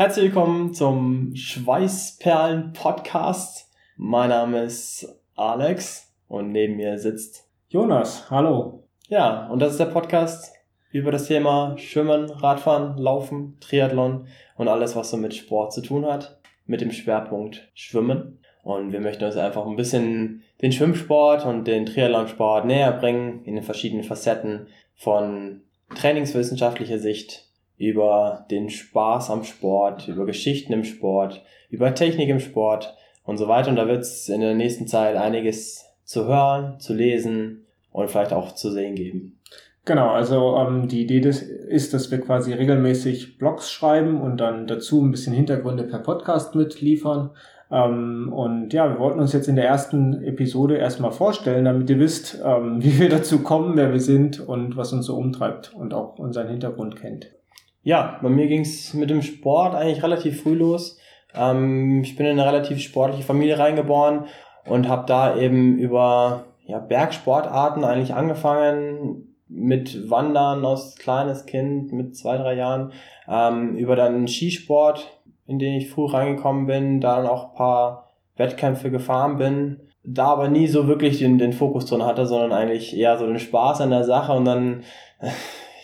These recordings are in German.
Herzlich willkommen zum Schweißperlen-Podcast. Mein Name ist Alex und neben mir sitzt Jonas. Hallo. Ja, und das ist der Podcast über das Thema Schwimmen, Radfahren, Laufen, Triathlon und alles, was so mit Sport zu tun hat, mit dem Schwerpunkt Schwimmen. Und wir möchten uns einfach ein bisschen den Schwimmsport und den Triathlonsport näher bringen in den verschiedenen Facetten von trainingswissenschaftlicher Sicht über den Spaß am Sport, über Geschichten im Sport, über Technik im Sport und so weiter. Und da wird es in der nächsten Zeit einiges zu hören, zu lesen und vielleicht auch zu sehen geben. Genau, also ähm, die Idee des, ist, dass wir quasi regelmäßig Blogs schreiben und dann dazu ein bisschen Hintergründe per Podcast mitliefern. Ähm, und ja, wir wollten uns jetzt in der ersten Episode erstmal vorstellen, damit ihr wisst, ähm, wie wir dazu kommen, wer wir sind und was uns so umtreibt und auch unseren Hintergrund kennt. Ja, bei mir ging es mit dem Sport eigentlich relativ früh los. Ähm, ich bin in eine relativ sportliche Familie reingeboren und habe da eben über ja, Bergsportarten eigentlich angefangen. Mit Wandern aus kleines Kind mit zwei, drei Jahren, ähm, über dann Skisport, in den ich früh reingekommen bin, da dann auch ein paar Wettkämpfe gefahren bin, da aber nie so wirklich den, den Fokus drin hatte, sondern eigentlich eher so den Spaß an der Sache. Und dann,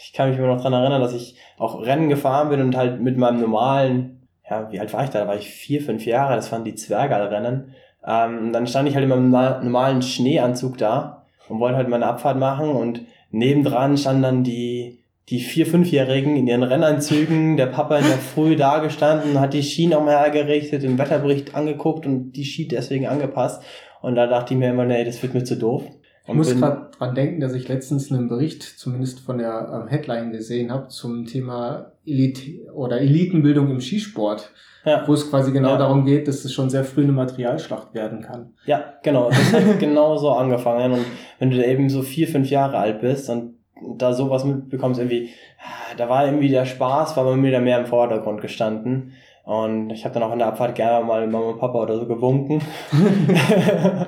ich kann mich immer noch dran erinnern, dass ich auch Rennen gefahren bin und halt mit meinem normalen, ja, wie alt war ich da? Da war ich vier, fünf Jahre, das waren die Zwergalrennen. Ähm, dann stand ich halt in meinem normalen Schneeanzug da und wollte halt meine Abfahrt machen und nebendran standen dann die die vier, fünfjährigen in ihren Rennanzügen, der Papa in der Früh da gestanden, hat die Ski nochmal hergerichtet, den Wetterbericht angeguckt und die Ski deswegen angepasst. Und da dachte ich mir immer, nee, das wird mir zu doof. Ich muss gerade dran denken, dass ich letztens einen Bericht, zumindest von der ähm, Headline gesehen habe, zum Thema Elite oder Elitenbildung im Skisport. Ja. Wo es quasi genau ja. darum geht, dass es schon sehr früh eine Materialschlacht werden kann. Ja, genau. Das hat genau so angefangen. Und wenn du eben so vier, fünf Jahre alt bist und da sowas mitbekommst, irgendwie, da war irgendwie der Spaß, war bei mir da mehr im Vordergrund gestanden. Und ich habe dann auch in der Abfahrt gerne mal Mama und Papa oder so gewunken.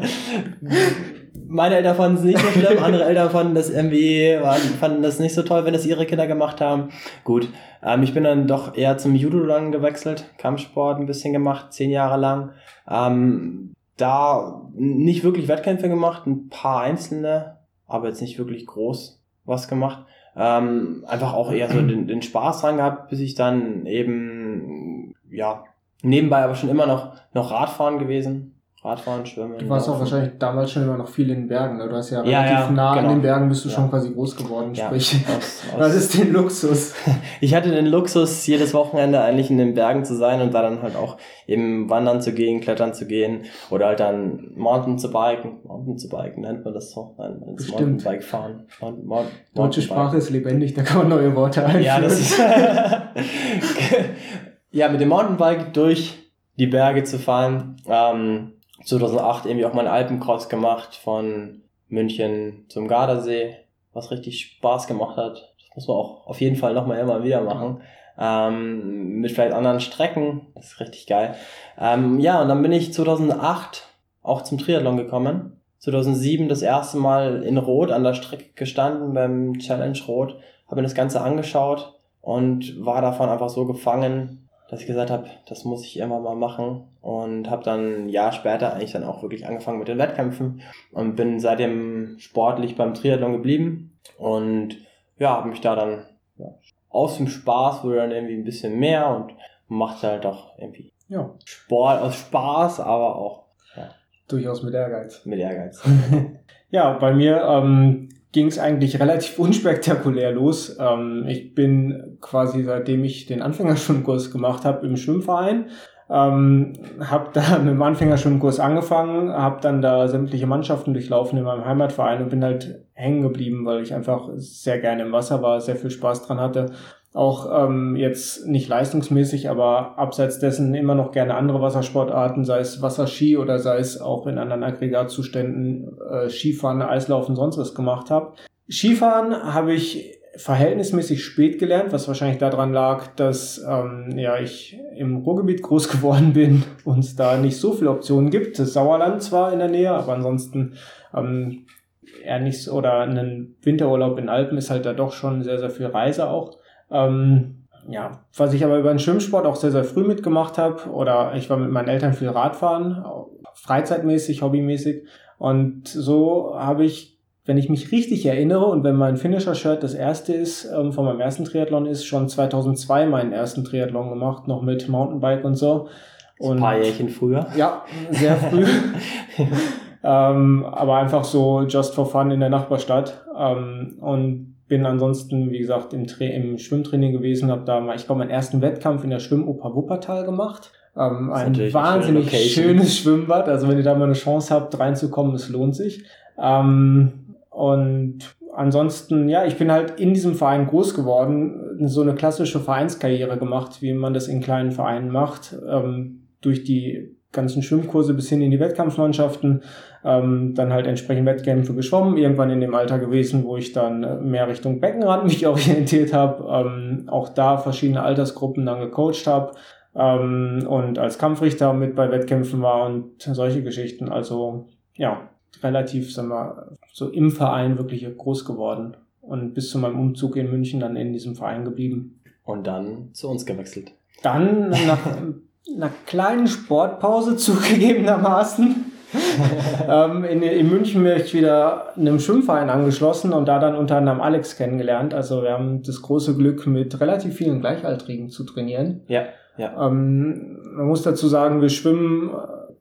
Meine Eltern fanden es nicht so schlimm, andere Eltern fanden das irgendwie, waren, fanden das nicht so toll, wenn das ihre Kinder gemacht haben. Gut, ähm, ich bin dann doch eher zum Judo dann gewechselt, Kampfsport ein bisschen gemacht, zehn Jahre lang. Ähm, da nicht wirklich Wettkämpfe gemacht, ein paar einzelne, aber jetzt nicht wirklich groß was gemacht. Ähm, einfach auch eher so den, den Spaß dran gehabt, bis ich dann eben, ja, nebenbei aber schon immer noch, noch Radfahren gewesen. Radfahren, Schwimmen. Du warst auch wahrscheinlich damals schon immer noch viel in den Bergen. Ne? Du hast ja, ja relativ ja, nah genau. an den Bergen bist du ja. schon quasi groß geworden. Sprich, aus, aus was ist den Luxus? Ich hatte den Luxus, jedes Wochenende eigentlich in den Bergen zu sein und da dann halt auch eben wandern zu gehen, klettern zu gehen oder halt dann Mountain zu biken. Mountain zu biken nennt man das so. Nein, das Mountainbike fahren. Mountain, Mountain, Deutsche Sprache ist lebendig, da kann man neue Worte einführen. Ja, das ist ja, mit dem Mountainbike durch die Berge zu fahren. Ähm, 2008 irgendwie auch mal einen Alpencross gemacht von München zum Gardasee, was richtig Spaß gemacht hat. Das muss man auch auf jeden Fall nochmal immer wieder machen. Ähm, mit vielleicht anderen Strecken. Das ist richtig geil. Ähm, ja, und dann bin ich 2008 auch zum Triathlon gekommen. 2007 das erste Mal in Rot an der Strecke gestanden beim Challenge Rot, habe mir das Ganze angeschaut und war davon einfach so gefangen, dass ich gesagt habe, das muss ich irgendwann mal machen und habe dann ein Jahr später eigentlich dann auch wirklich angefangen mit den Wettkämpfen und bin seitdem sportlich beim Triathlon geblieben und ja, habe mich da dann ja, aus dem Spaß wurde dann irgendwie ein bisschen mehr und macht halt auch irgendwie ja. Sport aus Spaß, aber auch ja, durchaus mit Ehrgeiz. Mit Ehrgeiz. ja, bei mir ähm, ging es eigentlich relativ unspektakulär los. Ähm, ich bin quasi seitdem ich den Anfängerschwimmkurs gemacht habe im Schwimmverein, ähm, habe da mit dem Anfängerschwimmkurs angefangen, habe dann da sämtliche Mannschaften durchlaufen in meinem Heimatverein und bin halt hängen geblieben, weil ich einfach sehr gerne im Wasser war, sehr viel Spaß dran hatte auch ähm, jetzt nicht leistungsmäßig, aber abseits dessen immer noch gerne andere Wassersportarten, sei es Wasserski oder sei es auch in anderen Aggregatzuständen äh, Skifahren, Eislaufen, sonst was gemacht habe. Skifahren habe ich verhältnismäßig spät gelernt, was wahrscheinlich daran lag, dass ähm, ja ich im Ruhrgebiet groß geworden bin und es da nicht so viele Optionen gibt. Das Sauerland zwar in der Nähe, aber ansonsten ähm, eher nichts oder ein Winterurlaub in Alpen ist halt da doch schon sehr, sehr viel Reise auch. Ähm, ja, was ich aber über den Schwimmsport auch sehr, sehr früh mitgemacht habe, oder ich war mit meinen Eltern viel Radfahren, freizeitmäßig, hobbymäßig. Und so habe ich, wenn ich mich richtig erinnere und wenn mein Finisher-Shirt das erste ist, ähm, von meinem ersten Triathlon ist, schon 2002 meinen ersten Triathlon gemacht, noch mit Mountainbike und so. Und, Ein paar Jährchen früher. Ja, sehr früh. ähm, aber einfach so just for fun in der Nachbarstadt. Ähm, und bin ansonsten, wie gesagt, im, Tra im Schwimmtraining gewesen, habe da mal, ich glaube, meinen ersten Wettkampf in der Schwimmoper Wuppertal gemacht. Ähm, ein wahnsinnig schönes Schwimmbad. Also wenn ihr da mal eine Chance habt, reinzukommen, es lohnt sich. Ähm, und ansonsten, ja, ich bin halt in diesem Verein groß geworden, so eine klassische Vereinskarriere gemacht, wie man das in kleinen Vereinen macht, ähm, durch die ganzen Schwimmkurse bis hin in die Wettkampfmannschaften, ähm, dann halt entsprechend Wettkämpfe geschwommen, irgendwann in dem Alter gewesen, wo ich dann mehr Richtung Beckenrand mich orientiert habe, ähm, auch da verschiedene Altersgruppen dann gecoacht habe ähm, und als Kampfrichter mit bei Wettkämpfen war und solche Geschichten. Also ja, relativ, sagen wir, so im Verein wirklich groß geworden und bis zu meinem Umzug in München dann in diesem Verein geblieben. Und dann zu uns gewechselt. Dann nach einer kleinen Sportpause zugegebenermaßen. ähm, in, in München bin ich wieder einem Schwimmverein angeschlossen und da dann unter anderem Alex kennengelernt. Also wir haben das große Glück, mit relativ vielen Gleichaltrigen zu trainieren. Ja, ja. Ähm, man muss dazu sagen, wir schwimmen,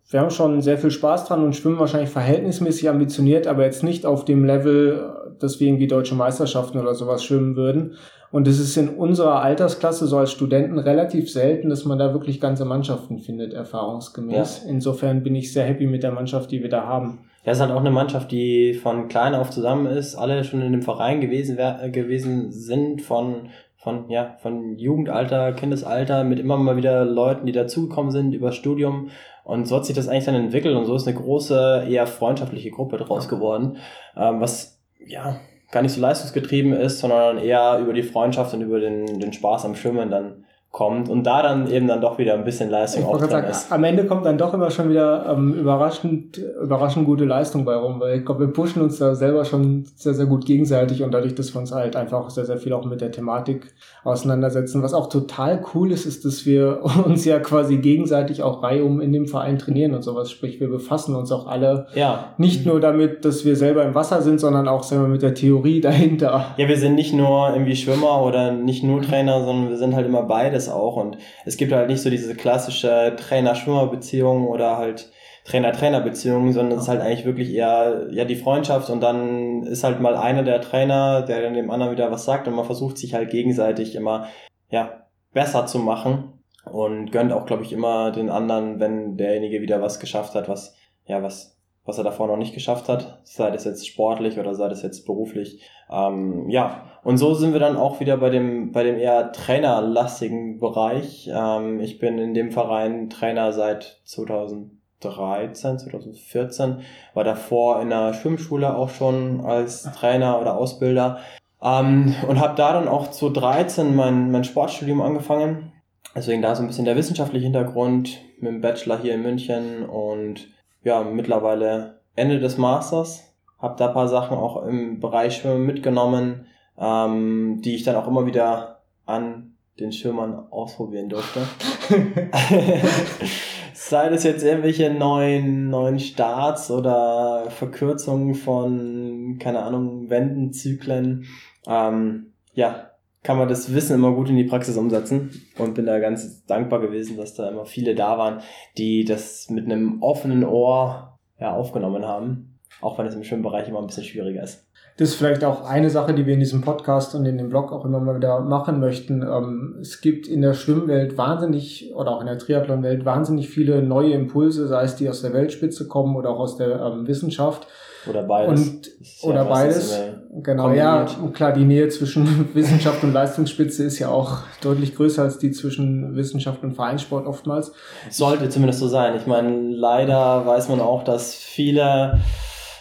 wir haben schon sehr viel Spaß dran und schwimmen wahrscheinlich verhältnismäßig ambitioniert, aber jetzt nicht auf dem Level, dass wir irgendwie deutsche Meisterschaften oder sowas schwimmen würden. Und es ist in unserer Altersklasse so als Studenten relativ selten, dass man da wirklich ganze Mannschaften findet, erfahrungsgemäß. Ja. Insofern bin ich sehr happy mit der Mannschaft, die wir da haben. Ja, es ist halt auch eine Mannschaft, die von klein auf zusammen ist, alle schon in dem Verein gewesen, gewesen sind, von, von, ja, von Jugendalter, Kindesalter, mit immer mal wieder Leuten, die dazugekommen sind über Studium. Und so hat sich das eigentlich dann entwickelt und so ist eine große, eher freundschaftliche Gruppe draus geworden, ähm, was, ja, gar nicht so leistungsgetrieben ist, sondern eher über die Freundschaft und über den, den Spaß am Schwimmen dann kommt und da dann eben dann doch wieder ein bisschen Leistung auch drin sagen, ist. Am Ende kommt dann doch immer schon wieder ähm, überraschend, überraschend gute Leistung bei rum, weil ich glaube, wir pushen uns da selber schon sehr, sehr gut gegenseitig und dadurch, dass wir uns halt einfach sehr, sehr viel auch mit der Thematik auseinandersetzen. Was auch total cool ist, ist, dass wir uns ja quasi gegenseitig auch reihum in dem Verein trainieren und sowas. Sprich, wir befassen uns auch alle ja. nicht nur damit, dass wir selber im Wasser sind, sondern auch wir, mit der Theorie dahinter. Ja, wir sind nicht nur irgendwie Schwimmer oder nicht nur Trainer, sondern wir sind halt immer beides auch. Und es gibt halt nicht so diese klassische Trainer-Schwimmer-Beziehung oder halt Trainer-Trainer-Beziehung, sondern es ist halt eigentlich wirklich eher ja die Freundschaft und dann ist halt mal einer der Trainer, der dann dem anderen wieder was sagt und man versucht sich halt gegenseitig immer ja besser zu machen und gönnt auch glaube ich immer den anderen, wenn derjenige wieder was geschafft hat, was ja was was er davor noch nicht geschafft hat, sei das jetzt sportlich oder sei das jetzt beruflich. Ähm, ja, und so sind wir dann auch wieder bei dem, bei dem eher trainerlastigen Bereich. Ähm, ich bin in dem Verein Trainer seit 2013, 2014, war davor in der Schwimmschule auch schon als Trainer oder Ausbilder ähm, und habe da dann auch 2013 mein, mein Sportstudium angefangen. Deswegen da so ein bisschen der wissenschaftliche Hintergrund mit dem Bachelor hier in München und ja, mittlerweile Ende des Masters. Hab da paar Sachen auch im Bereich Schwimmen mitgenommen, ähm, die ich dann auch immer wieder an den Schwimmern ausprobieren durfte. Sei das jetzt irgendwelche neuen, neuen Starts oder Verkürzungen von, keine Ahnung, Wendenzyklen. Ähm, ja, kann man das Wissen immer gut in die Praxis umsetzen und bin da ganz dankbar gewesen, dass da immer viele da waren, die das mit einem offenen Ohr ja, aufgenommen haben, auch wenn es im Schwimmbereich immer ein bisschen schwieriger ist. Das ist vielleicht auch eine Sache, die wir in diesem Podcast und in dem Blog auch immer mal wieder machen möchten. Ähm, es gibt in der Schwimmwelt wahnsinnig oder auch in der Triathlonwelt wahnsinnig viele neue Impulse, sei es die aus der Weltspitze kommen oder auch aus der ähm, Wissenschaft. Oder beides. Und, oder ja beides. Genau, ja, klar, die Nähe zwischen Wissenschaft und Leistungsspitze ist ja auch deutlich größer als die zwischen Wissenschaft und Vereinssport oftmals. Sollte zumindest so sein. Ich meine, leider weiß man auch, dass viele,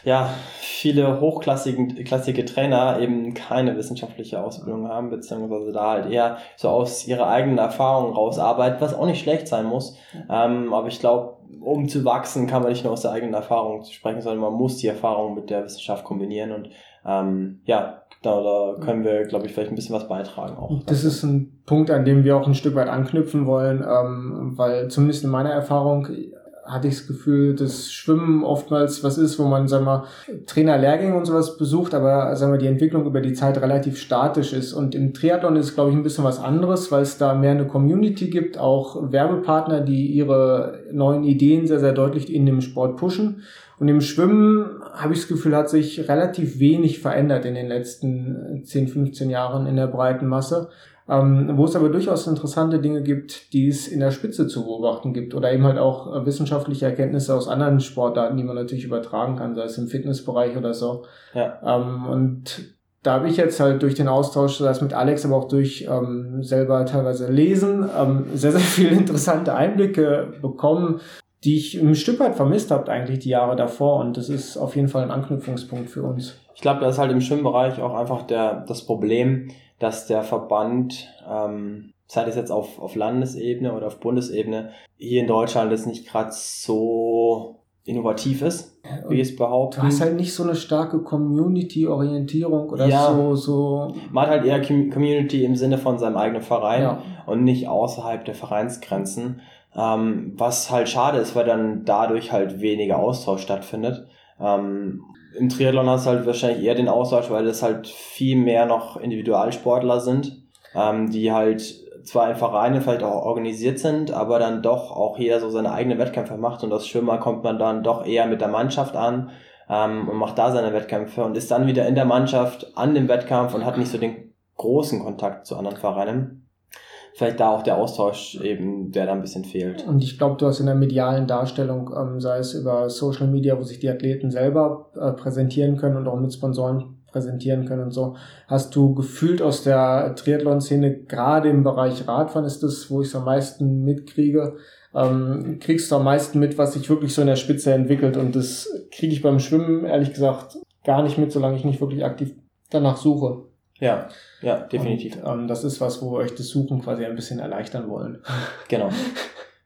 ja, viele hochklassige Trainer eben keine wissenschaftliche Ausbildung haben, beziehungsweise da halt eher so aus ihrer eigenen Erfahrung rausarbeiten, was auch nicht schlecht sein muss. Ähm, aber ich glaube, um zu wachsen, kann man nicht nur aus der eigenen Erfahrung sprechen, sondern man muss die Erfahrung mit der Wissenschaft kombinieren und ähm, ja, da, da können wir, glaube ich, vielleicht ein bisschen was beitragen auch. Das ist ein Punkt, an dem wir auch ein Stück weit anknüpfen wollen, ähm, weil zumindest in meiner Erfahrung hatte ich das Gefühl, dass Schwimmen oftmals was ist, wo man, sagen wir, Trainerlehrgänge und sowas besucht, aber sagen wir, die Entwicklung über die Zeit relativ statisch ist. Und im Triathlon ist glaube ich, ein bisschen was anderes, weil es da mehr eine Community gibt, auch Werbepartner, die ihre neuen Ideen sehr, sehr deutlich in dem Sport pushen. Und im Schwimmen habe ich das Gefühl, hat sich relativ wenig verändert in den letzten 10, 15 Jahren in der breiten Masse. Ähm, wo es aber durchaus interessante Dinge gibt, die es in der Spitze zu beobachten gibt oder eben halt auch äh, wissenschaftliche Erkenntnisse aus anderen Sportarten, die man natürlich übertragen kann, sei es im Fitnessbereich oder so. Ja. Ähm, und da habe ich jetzt halt durch den Austausch, sei es mit Alex, aber auch durch ähm, selber teilweise lesen, ähm, sehr, sehr viele interessante Einblicke bekommen, die ich ein Stück weit vermisst habe eigentlich die Jahre davor und das ist auf jeden Fall ein Anknüpfungspunkt für uns. Ich glaube, da ist halt im Schwimmbereich auch einfach der, das Problem, dass der Verband, ähm, sei es jetzt auf, auf Landesebene oder auf Bundesebene, hier in Deutschland das nicht gerade so innovativ ist, wie es behaupten. Du hast halt nicht so eine starke Community-Orientierung oder ja, so, so. Man hat halt eher Community im Sinne von seinem eigenen Verein ja. und nicht außerhalb der Vereinsgrenzen. Ähm, was halt schade ist, weil dann dadurch halt weniger Austausch stattfindet. Ähm, Im Triathlon hast du halt wahrscheinlich eher den Austausch, weil es halt viel mehr noch Individualsportler sind, ähm, die halt zwar in Vereinen vielleicht auch organisiert sind, aber dann doch auch jeder so seine eigenen Wettkämpfe macht und als Schwimmer kommt man dann doch eher mit der Mannschaft an ähm, und macht da seine Wettkämpfe und ist dann wieder in der Mannschaft an dem Wettkampf und hat nicht so den großen Kontakt zu anderen Vereinen vielleicht da auch der Austausch eben, der da ein bisschen fehlt. Und ich glaube, du hast in der medialen Darstellung, ähm, sei es über Social Media, wo sich die Athleten selber äh, präsentieren können und auch mit Sponsoren präsentieren können und so, hast du gefühlt aus der Triathlon-Szene, gerade im Bereich Radfahren ist das, wo ich es am meisten mitkriege, ähm, kriegst du am meisten mit, was sich wirklich so in der Spitze entwickelt und das kriege ich beim Schwimmen, ehrlich gesagt, gar nicht mit, solange ich nicht wirklich aktiv danach suche. Ja, ja, definitiv. Und, ähm, das ist was, wo wir euch das Suchen quasi ein bisschen erleichtern wollen. Genau.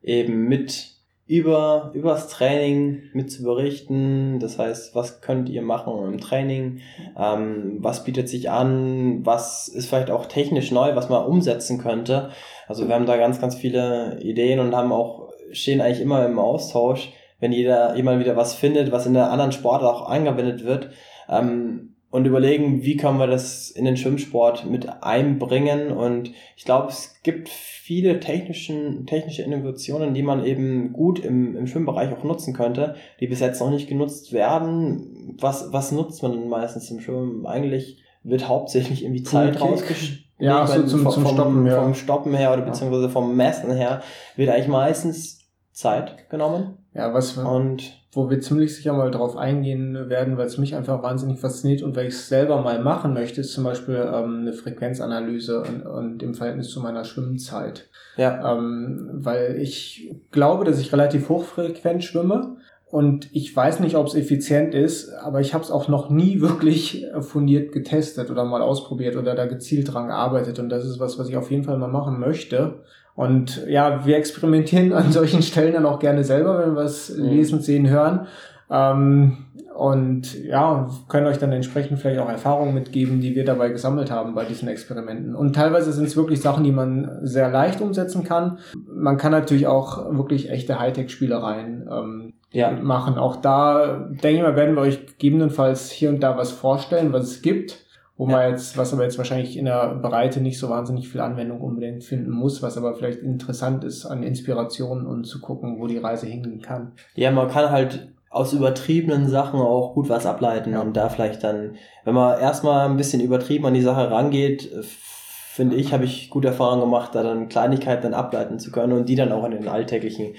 Eben mit über übers Training mit zu berichten. Das heißt, was könnt ihr machen im Training? Ähm, was bietet sich an? Was ist vielleicht auch technisch neu, was man umsetzen könnte? Also wir haben da ganz, ganz viele Ideen und haben auch stehen eigentlich immer im Austausch, wenn jeder jemand wieder was findet, was in der anderen Sport auch angewendet wird. Ähm, und überlegen, wie können wir das in den Schwimmsport mit einbringen. Und ich glaube, es gibt viele technischen, technische Innovationen, die man eben gut im, im Schwimmbereich auch nutzen könnte, die bis jetzt noch nicht genutzt werden. Was, was nutzt man denn meistens im Schwimmen? Eigentlich wird hauptsächlich irgendwie Zeit rausgeschnitten. Ja, so zum, vom, zum Stoppen, ja. Vom Stoppen her oder beziehungsweise vom Messen her wird eigentlich meistens Zeit genommen. Ja, was und wo wir ziemlich sicher mal drauf eingehen werden, weil es mich einfach wahnsinnig fasziniert und weil ich es selber mal machen möchte, ist zum Beispiel ähm, eine Frequenzanalyse und, und im Verhältnis zu meiner Schwimmzeit. Ja. Ähm, weil ich glaube, dass ich relativ hochfrequent schwimme und ich weiß nicht, ob es effizient ist, aber ich habe es auch noch nie wirklich fundiert getestet oder mal ausprobiert oder da gezielt dran gearbeitet und das ist was, was ich auf jeden Fall mal machen möchte. Und ja, wir experimentieren an solchen Stellen dann auch gerne selber, wenn wir es mhm. lesen, sehen, hören. Ähm, und ja, können euch dann entsprechend vielleicht auch Erfahrungen mitgeben, die wir dabei gesammelt haben bei diesen Experimenten. Und teilweise sind es wirklich Sachen, die man sehr leicht umsetzen kann. Man kann natürlich auch wirklich echte Hightech-Spielereien ähm, ja. machen. Auch da, denke ich mal, werden wir euch gegebenenfalls hier und da was vorstellen, was es gibt wo ja. man jetzt, was aber jetzt wahrscheinlich in der Breite nicht so wahnsinnig viel Anwendung unbedingt finden muss, was aber vielleicht interessant ist an Inspirationen und zu gucken, wo die Reise hingehen kann. Ja, man kann halt aus übertriebenen Sachen auch gut was ableiten ja. und da vielleicht dann, wenn man erstmal ein bisschen übertrieben an die Sache rangeht, finde ich, habe ich gute Erfahrungen gemacht, da dann Kleinigkeiten dann ableiten zu können und die dann auch in den alltäglichen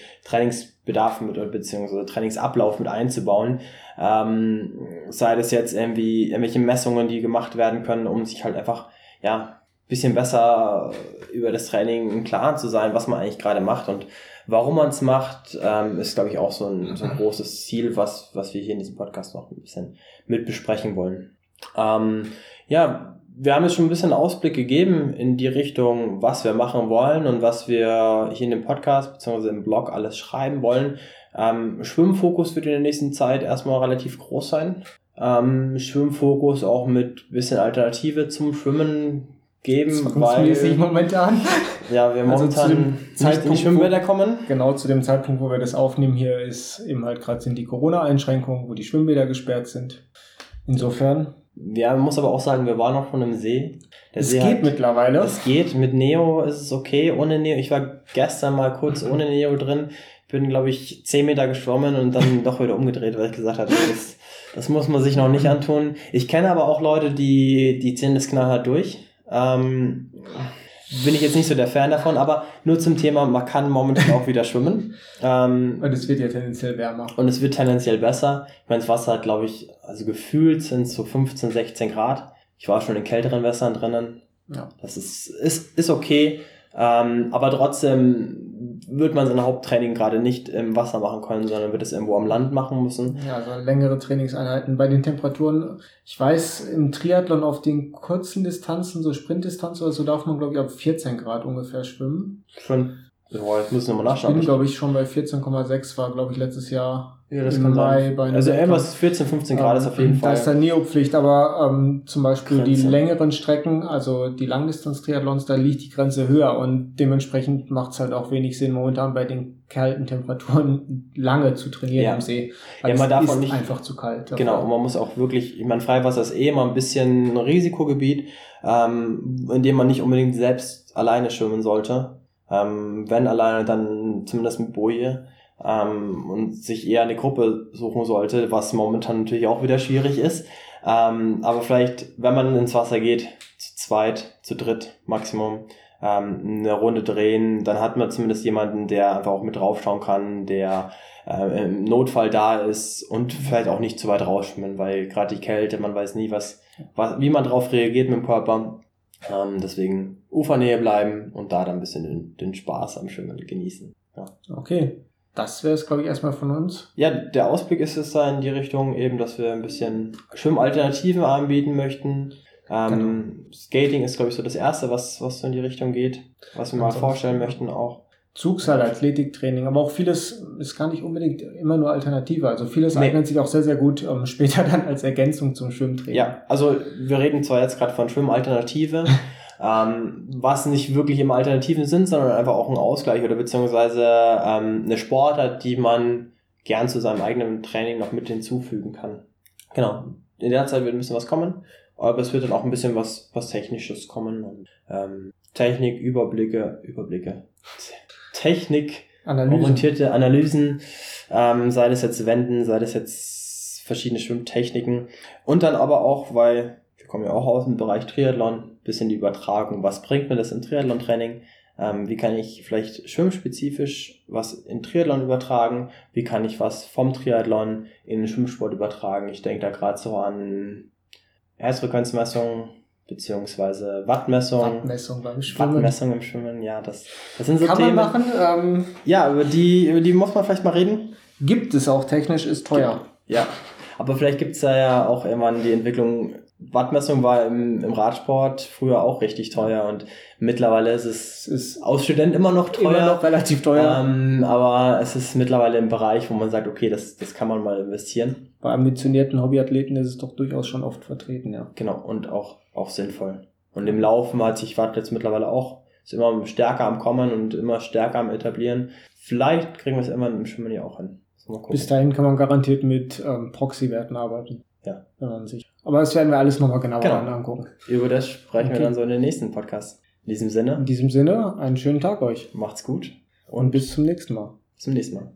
Trainingsbedarf mit beziehungsweise Trainingsablauf mit einzubauen. Ähm, sei das jetzt irgendwie irgendwelche Messungen, die gemacht werden können, um sich halt einfach, ja, bisschen besser über das Training im Klaren zu sein, was man eigentlich gerade macht und warum man es macht, ähm, ist, glaube ich, auch so ein, so ein großes Ziel, was, was wir hier in diesem Podcast noch ein bisschen mit besprechen wollen. Ähm, ja, wir haben jetzt schon ein bisschen Ausblick gegeben in die Richtung, was wir machen wollen und was wir hier in dem Podcast bzw. im Blog alles schreiben wollen. Ähm, Schwimmfokus wird in der nächsten Zeit erstmal relativ groß sein. ähm, Schwimmfokus auch mit bisschen Alternative zum Schwimmen geben, weil momentan. Ja, wir also momentan zu nicht in die Schwimmbäder kommen. Genau zu dem Zeitpunkt, wo wir das aufnehmen, hier ist eben halt gerade sind die Corona-Einschränkungen, wo die Schwimmbäder gesperrt sind. Insofern. Ja, man muss aber auch sagen, wir waren noch von einem See. Der es See geht hat, mittlerweile. Es geht. Mit Neo ist es okay. Ohne Neo, ich war gestern mal kurz ohne Neo drin. Bin, glaube ich, 10 Meter geschwommen und dann doch wieder umgedreht, weil ich gesagt habe, das, das muss man sich noch nicht antun. Ich kenne aber auch Leute, die, die ziehen das knallhart durch. Ähm, bin ich jetzt nicht so der Fan davon, aber nur zum Thema, man kann momentan auch wieder schwimmen. Ähm, und es wird ja tendenziell wärmer. Und es wird tendenziell besser. Ich meine, das Wasser hat, glaube ich, also gefühlt sind es so 15, 16 Grad. Ich war schon in kälteren Wässern drinnen. Ja. Das ist, ist, ist okay. Ähm, aber trotzdem wird man sein Haupttraining gerade nicht im Wasser machen können, sondern wird es irgendwo am Land machen müssen. Ja, also längere Trainingseinheiten bei den Temperaturen. Ich weiß, im Triathlon auf den kurzen Distanzen, so Sprintdistanz oder so, darf man, glaube ich, ab 14 Grad ungefähr schwimmen. Schon. Ja, jetzt müssen wir mal nachschauen. Ich bin, glaube ich, schon bei 14,6 war, glaube ich, letztes Jahr ja, das kann Mai sein. also irgendwas 14, 15 Grad ist auf jeden Fall. Da ist dann Neo-Pflicht, aber ähm, zum Beispiel Grenze. die längeren Strecken, also die Langdistanz-Triathlons, da liegt die Grenze höher und dementsprechend macht es halt auch wenig Sinn, momentan bei den kalten Temperaturen lange zu trainieren ja. im See. Weil ja, man darf ist nicht, einfach zu kalt. Genau, und man muss auch wirklich, ich meine, Freiwasser ist eh immer ein bisschen ein Risikogebiet, ähm, in dem man nicht unbedingt selbst alleine schwimmen sollte. Ähm, wenn alleine, dann zumindest mit Boje ähm, und sich eher eine Gruppe suchen sollte, was momentan natürlich auch wieder schwierig ist. Ähm, aber vielleicht, wenn man ins Wasser geht, zu zweit, zu dritt Maximum, ähm, eine Runde drehen, dann hat man zumindest jemanden, der einfach auch mit draufschauen kann, der äh, im Notfall da ist und vielleicht auch nicht zu weit rausschwimmen, weil gerade die Kälte, man weiß nie, was, was, wie man drauf reagiert mit dem Körper. Ähm, deswegen Ufernähe bleiben und da dann ein bisschen den, den Spaß am Schwimmen genießen. Ja. Okay. Das wäre es, glaube ich, erstmal von uns. Ja, der Ausblick ist es da in die Richtung eben, dass wir ein bisschen Schwimmalternativen anbieten möchten. Ähm, genau. Skating ist, glaube ich, so das Erste, was, was so in die Richtung geht, was wir mal vorstellen möchten auch. Zugseil, Athletiktraining, aber auch vieles ist gar nicht unbedingt immer nur Alternative. Also vieles nee. eignet sich auch sehr, sehr gut ähm, später dann als Ergänzung zum Schwimmtraining. Ja, also wir reden zwar jetzt gerade von Schwimmalternative, ähm, was nicht wirklich im Alternativen sind, sondern einfach auch ein Ausgleich oder beziehungsweise ähm, eine Sportart, die man gern zu seinem eigenen Training noch mit hinzufügen kann. Genau. In der Zeit wird ein bisschen was kommen, aber es wird dann auch ein bisschen was, was Technisches kommen. Und, ähm, Technik, Überblicke, Überblicke. Technik, Analysen. orientierte Analysen, ähm, sei das jetzt Wenden, sei das jetzt verschiedene Schwimmtechniken und dann aber auch, weil wir kommen ja auch aus dem Bereich Triathlon, bisschen die Übertragung. Was bringt mir das im Triathlon-Training? Ähm, wie kann ich vielleicht schwimmspezifisch was in Triathlon übertragen? Wie kann ich was vom Triathlon in den Schwimmsport übertragen? Ich denke da gerade so an Herzfrequenzmessung beziehungsweise Wattmessung. Wattmessung beim Schwimmen. Wattmessung im Schwimmen, ja, das, das sind so kann Themen. Kann man machen. Ähm, ja, über die, über die muss man vielleicht mal reden. Gibt es auch technisch, ist teuer. Ja, aber vielleicht gibt es da ja auch irgendwann die Entwicklung Wattmessung war im, im Radsport früher auch richtig teuer und mittlerweile ist es ist aus Student immer noch teuer. Immer noch relativ teuer. Ähm, aber es ist mittlerweile im Bereich, wo man sagt, okay, das, das kann man mal investieren. Bei ambitionierten Hobbyathleten ist es doch durchaus schon oft vertreten, ja. Genau, und auch, auch sinnvoll. Und im Laufen hat sich Watt jetzt mittlerweile auch, ist immer stärker am Kommen und immer stärker am Etablieren. Vielleicht kriegen wir es immer im Schwimmen ja auch hin. Bis dahin kann man garantiert mit ähm, Proxy-Werten arbeiten. Ja. Wenn man sich. Aber das werden wir alles nochmal genauer genau. angucken. Über das sprechen okay. wir dann so in den nächsten Podcast. In diesem Sinne. In diesem Sinne, einen schönen Tag euch. Macht's gut. Und bis zum nächsten Mal. Bis zum nächsten Mal.